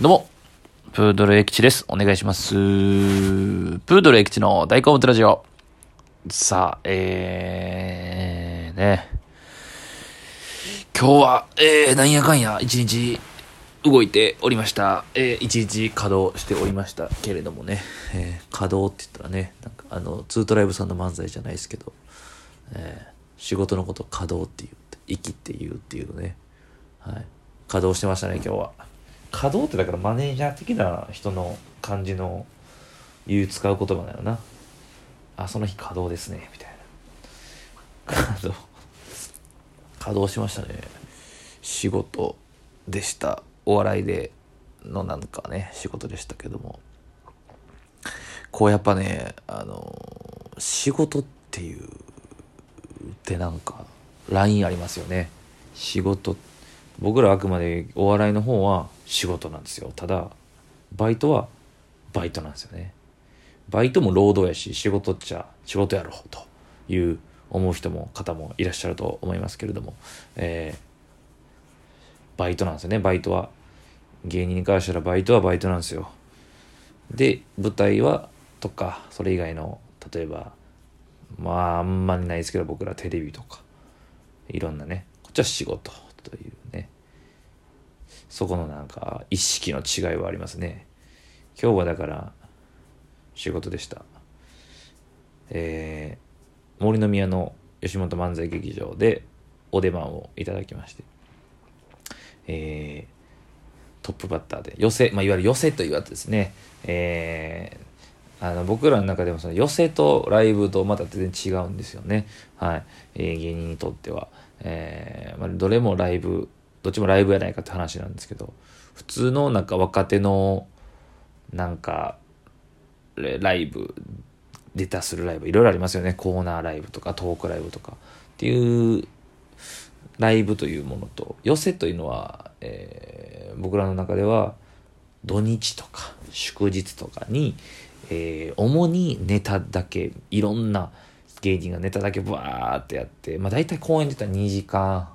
どうも、プードル駅地です。お願いします。プードル駅地の大好物ラジオ。さあ、えー、ね。今日は、えー、なんやかんや、一日動いておりました。えー、一日稼働しておりましたけれどもね。えー、稼働って言ったらね、なんかあの、ツートライブさんの漫才じゃないですけど、えー、仕事のこと稼働って言って、息って言うっていうね。はい。稼働してましたね、今日は。稼働ってだからマネージャー的な人の感じの言う使う言葉だよな。あ、その日稼働ですね、みたいな。稼働。稼働しましたね。仕事でした。お笑いでのなんかね、仕事でしたけども。こうやっぱね、あの、仕事っていう、ってなんか、ラインありますよね。仕事って僕らあくまでお笑いの方は仕事なんですよ。ただバイトはバイトなんですよね。バイトも労働やし仕事っちゃ仕事やろうという思う人も方もいらっしゃると思いますけれども、えー、バイトなんですよね。バイトは芸人に関したらバイトはバイトなんですよ。で舞台はとかそれ以外の例えばまああんまりないですけど僕らテレビとかいろんなねこっちは仕事。というね。そこのなんか意識の違いはありますね。今日はだから仕事でした。えー、森の宮の吉本漫才劇場でお出番をいただきまして。えー、トップバッターで寄せ、まあ、いわゆる寄せというやつですね。えー、あの僕らの中でもその寄せとライブとまた全然違うんですよね。はい、えー、芸人にとっては。えーまあ、どれもライブどっちもライブやないかって話なんですけど普通のなんか若手のなんかライブ出たするライブいろいろありますよね。コーナーライブとかトークライブとか。っていうライブというものと寄せというのは、えー、僕らの中では土日とか祝日とかに、えー、主にネタだけいろんな芸人がネタだけバーってやって、まあ大体公演で言ったら2時間、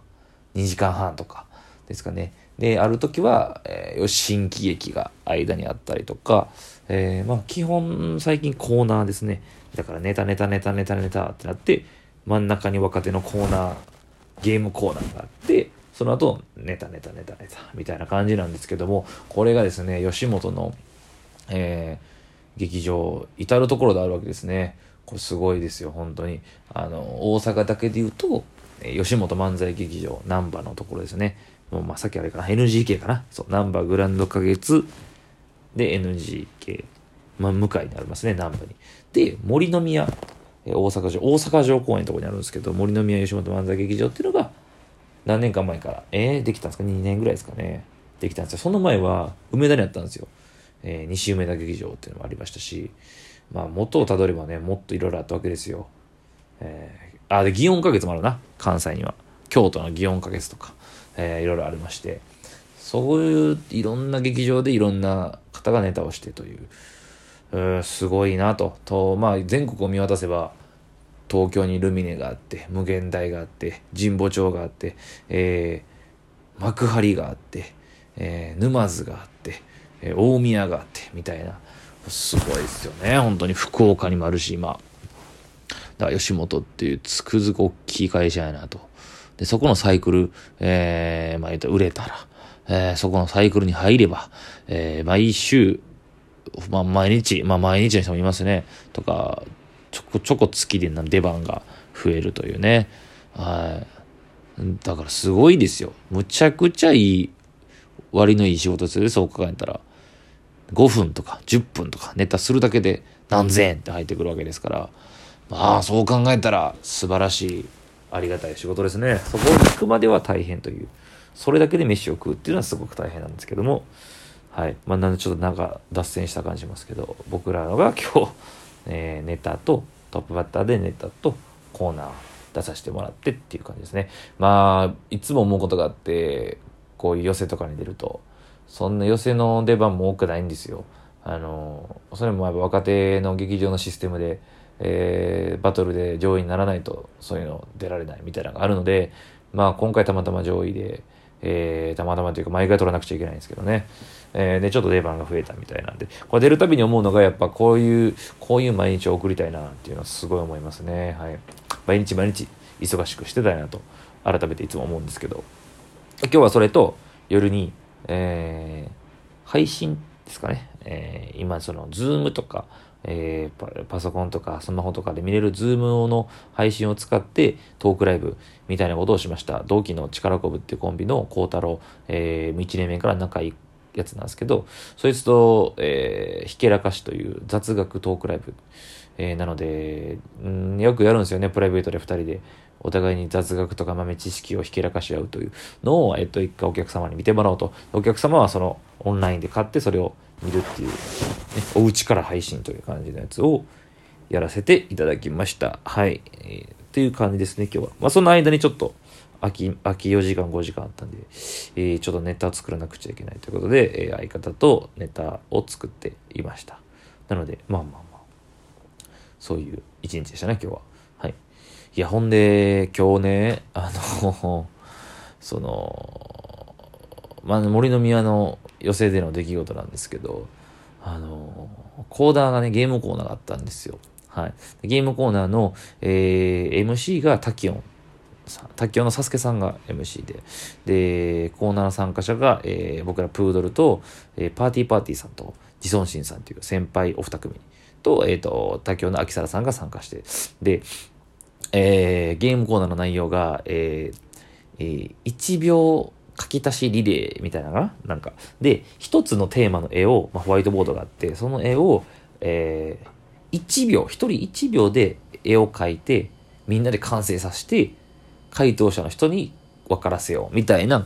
2時間半とかですかね。で、ある時は、えー、新喜劇が間にあったりとか、えー、まあ基本最近コーナーですね。だからネタネタネタネタネタってなって、真ん中に若手のコーナー、ゲームコーナーがあって、その後、ネタネタネタネタみたいな感じなんですけども、これがですね、吉本の、えー、劇場、至るところであるわけですね。これすごいですよ、本当に。あの、大阪だけで言うと、吉本漫才劇場、難波のところですね。もう、まあ、さっきあれかな、NGK かな。そう、難波グランド花月で NGK。まあ、向かいにありますね、難波に。で、森の宮、大阪城、大阪城公園のところにあるんですけど、森の宮吉本漫才劇場っていうのが、何年間前から、えー、できたんですか ?2 年ぐらいですかね。できたんですよ。その前は、梅田にあったんですよ。えー、西梅田劇場っていうのもありましたし、まあ、元をたどればね、もっといろいろあったわけですよ。えー、あ、で、祇園花月もあるな、関西には。京都の祇園花月とか、えー、いろいろありまして、そういういろんな劇場でいろんな方がネタをしてという、うーすごいなと。と、まあ、全国を見渡せば、東京にルミネがあって、無限大があって、神保町があって、えー、幕張があって、えー、沼津があって、えー、大宮があって、みたいな。すごいですよね。本当に福岡にもあるし、今。だから吉本っていうつくづく大きい会社やなと。で、そこのサイクル、えー、まあ言うと売れたら、えー、そこのサイクルに入れば、えー、毎週、まあ毎日、まあ毎日の人もいますね。とか、ちょこちょこ月で出番が増えるというね。はい。だからすごいですよ。むちゃくちゃいい、割のいい仕事ですよね、そう考えたら。5分とか10分とかネタするだけで何千円って入ってくるわけですから、まあそう考えたら素晴らしい、ありがたい仕事ですね。そこに行くまでは大変という。それだけで飯を食うっていうのはすごく大変なんですけども、はい。まあなんでちょっとなんか脱線した感じしますけど、僕らが今日、えー、ネタとトップバッターでネタとコーナー出させてもらってっていう感じですね。まあ、いつも思うことがあって、こういう寄せとかに出ると、そんな寄せの出番も多くないんですよ。あの、それもやっぱ若手の劇場のシステムで、えー、バトルで上位にならないとそういうの出られないみたいなのがあるので、まあ今回たまたま上位で、えー、たまたまというか毎回取らなくちゃいけないんですけどね。えー、で、ちょっと出番が増えたみたいなんで、これ出るたびに思うのが、やっぱこういう、こういう毎日を送りたいなっていうのはすごい思いますね。はい。毎日毎日忙しくしてたいなと、改めていつも思うんですけど、今日はそれと、夜に、えー、配信ですかね。えー、今、その、ズームとか、えー、パソコンとかスマホとかで見れるズームの配信を使ってトークライブみたいなことをしました。同期の力こぶっていうコンビの孝太郎、えー、1年目から仲いいやつなんですけど、そいつと、えー、ひけらかしという雑学トークライブ。えー、なので、うん、よくやるんですよね、プライベートで2人で。お互いに雑学とか豆知識をひけらかし合うというのを、えっと、一回お客様に見てもらおうと。お客様はそのオンラインで買ってそれを見るっていう、ね、お家から配信という感じのやつをやらせていただきました。はい。えー、っていう感じですね、今日は。まあ、その間にちょっと、空き、空き4時間、5時間あったんで、えー、ちょっとネタ作らなくちゃいけないということで、えー、相方とネタを作っていました。なので、まあまあまあ、そういう一日でしたね、今日は。はい。いや、ほんで、今日ね、あの その、まあ、森の宮の寄席での出来事なんですけど、あの、コーダーがね、ゲームコーナーがあったんですよ。はい。ゲームコーナーの、えー、MC がタキオンさん、タキオンのサスケさんが MC で、で、コーナーの参加者が、えー、僕らプードルと、えー、パーティーパーティーさんと、自尊心さんという先輩お二組と、えっ、ー、と、タキオンの秋皿さんが参加して、で、えー、ゲームコーナーの内容が、えーえー、1秒書き足しリレーみたいなのかな？なんか。で、一つのテーマの絵を、まあ、ホワイトボードがあって、その絵を、えー、1秒、一人1秒で絵を描いて、みんなで完成させて、回答者の人に分からせよう、みたいな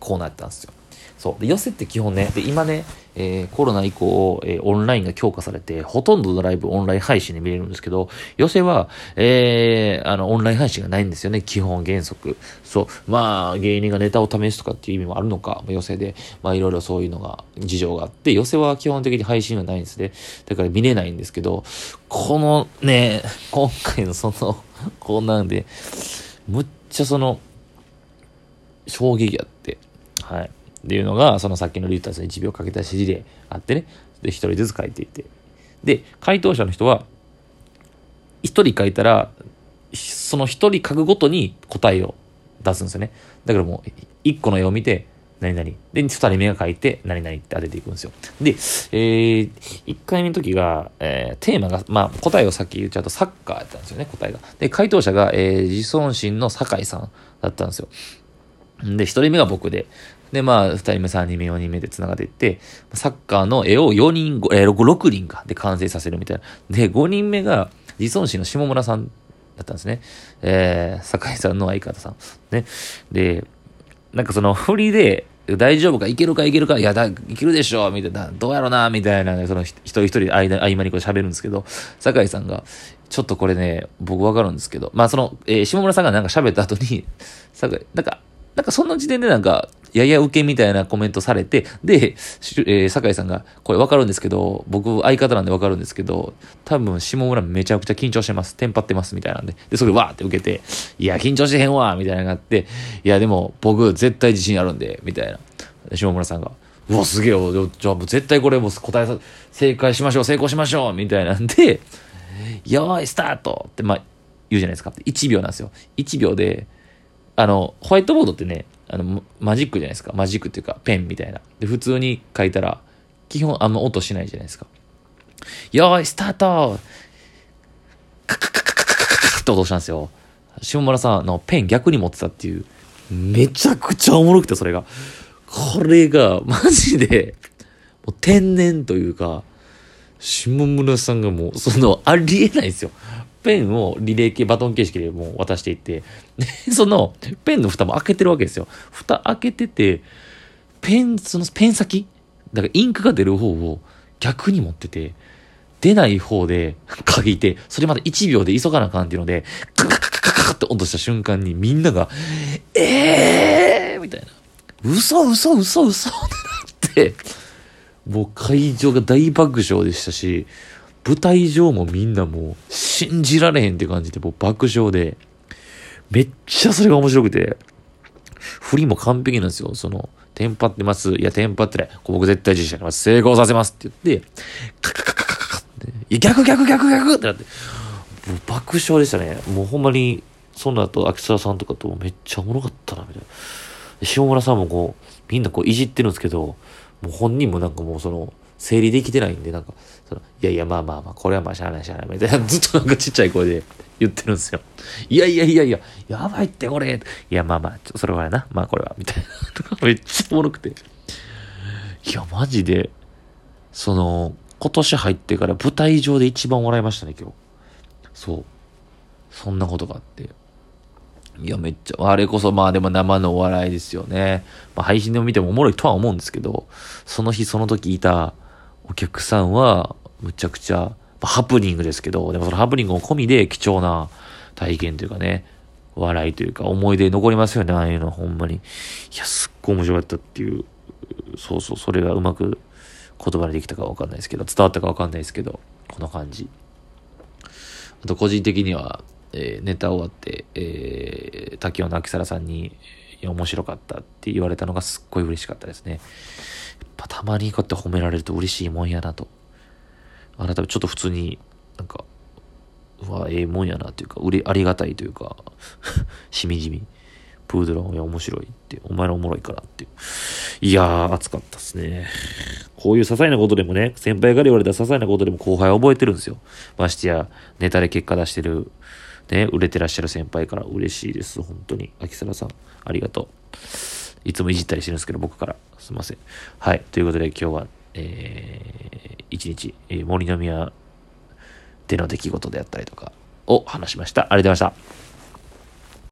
コーナーやったんですよ。そう。で、寄せって基本ね、で、今ね、えー、コロナ以降、えー、オンラインが強化されて、ほとんどのライブオンライン配信で見れるんですけど、寄せは、えー、あの、オンライン配信がないんですよね、基本原則。そう。まあ、芸人がネタを試すとかっていう意味もあるのか、寄せで、まあ、いろいろそういうのが、事情があって、寄せは基本的に配信はないんですね。だから見れないんですけど、このね、今回のその、こんなんで、むっちゃその、衝撃やって、はい。っていうのが、そのさっきのリューターさん1秒かけた指示であってね。で、1人ずつ書いていて。で、回答者の人は、1人書いたら、その1人書くごとに答えを出すんですよね。だからもう、1個の絵を見て、何々。で、2人目が書いて、何々って当てていくんですよ。で、えー、1回目の時が、えー、テーマが、まあ、答えをさっき言っちゃうとサッカーやったんですよね、答えが。で、回答者が、えー、自尊心の酒井さんだったんですよ。で、1人目が僕で、で、まあ、二人目、三人目、四人目で繋がっていって、サッカーの絵を4人、えー、6、6人か、で完成させるみたいな。で、5人目が、自尊心の下村さんだったんですね。えー、酒井さんの相方さん。ね。で、なんかその振りで、大丈夫かいけるかいけるかいや、だ、いけるでしょみたいな、どうやろなみたいな、その一人一人間、合間にこう喋るんですけど、酒井さんが、ちょっとこれね、僕わかるんですけど、まあその、えー、下村さんがなんか喋った後に、酒井、なんか、なんかその時点でなんか、やや受けみたいなコメントされて、で、えー、酒井さんが、これわかるんですけど、僕相方なんでわかるんですけど、多分下村めちゃくちゃ緊張してます。テンパってます、みたいなんで。で、それわーって受けて、いや、緊張してへんわみたいなのがあって、いや、でも僕絶対自信あるんで、みたいな。下村さんが、うわ、すげえよ。じゃあもう絶対これも答えさ、正解しましょう、成功しましょうみたいなんで、よーい、スタートって、まあ、言うじゃないですか。1秒なんですよ。1秒で、あの、ホワイトボードってね、あの、マジックじゃないですか。マジックっていうか、ペンみたいな。で、普通に書いたら、基本あんま音しないじゃないですか。よーい、スタートカカカカカカカカカって音したんですよ。下村さんのペン逆に持ってたっていう、めちゃくちゃおもろくて、それが。これが、マジで、もう天然というか、下村さんがもう、その、ありえないですよ。ペンをリレー系、バトン形式でもう渡していって、その、ペンの蓋も開けてるわけですよ。蓋開けてて、ペン、そのペン先？だからインクが出る方を逆に持ってて、出ない方で 書いて、それまで1秒で急がなあかんっていうので、カカカカカカって落とした瞬間にみんなが、えーみたいな。嘘嘘嘘嘘ってなって、もう会場が大爆笑でしたし、舞台上もみんなもう信じられへんって感じでもう爆笑で、めっちゃそれが面白くて、振りも完璧なんですよ。その、テンパってます。いや、テンパってない。僕絶対自信あります。成功させますって言って、カカカカカカカって、いや、逆逆逆逆ってなって、もう爆笑でしたね。もうほんまに、その後、秋沢さんとかとめっちゃおもろかったな、みたいな。で下村さんもこう、みんなこういじってるんですけど、もう本人もなんかもうその、整理できてないんで、なんか、そのいやいや、まあまあまあ、これはまあしゃあないしゃあない、みたいな、ずっとなんかちっちゃい声で 言ってるんですよ。いやいやいやいや、やばいってこれ。いや、まあまあ、ちょそれはやな、まあこれは、みたいな。めっちゃおもろくて。いや、マジで、その、今年入ってから舞台上で一番笑いましたね、今日。そう。そんなことがあって。いや、めっちゃ、あれこそまあでも生のお笑いですよね。まあ配信でも見てもおもろいとは思うんですけど、その日その時いたお客さんは、むちゃくちゃ、まハプニングですけど、でもそのハプニングも込みで貴重な体験というかね、笑いというか思い出残りますよね、ああいうのほんまに。いや、すっごい面白かったっていう、そうそう、それがうまく言葉にできたかわかんないですけど、伝わったかわかんないですけど、この感じ。あと個人的には、えーネタ終わって、えー、滝尾の秋皿さんに、いや、面白かったって言われたのがすっごい嬉しかったですね。たまにこうやって褒められると嬉しいもんやなと。改めてちょっと普通になんか、うわ、ええもんやなというか、うれ、ありがたいというか、しみじみ。プードルは、面白いって、お前らおもろいからっていう。いやー、熱かったっすね。こういう些細なことでもね、先輩から言われた些細なことでも後輩は覚えてるんですよ。ましてや、ネタで結果出してる、ね、売れてらっしゃる先輩から嬉しいです。本当に。秋皿さん、ありがとう。いつもいじったりしてるんですけど、僕から。すいません。はい。ということで今日は、えー、一日、えー森の宮での出来事であったりとかを話しました。ありがとうございました。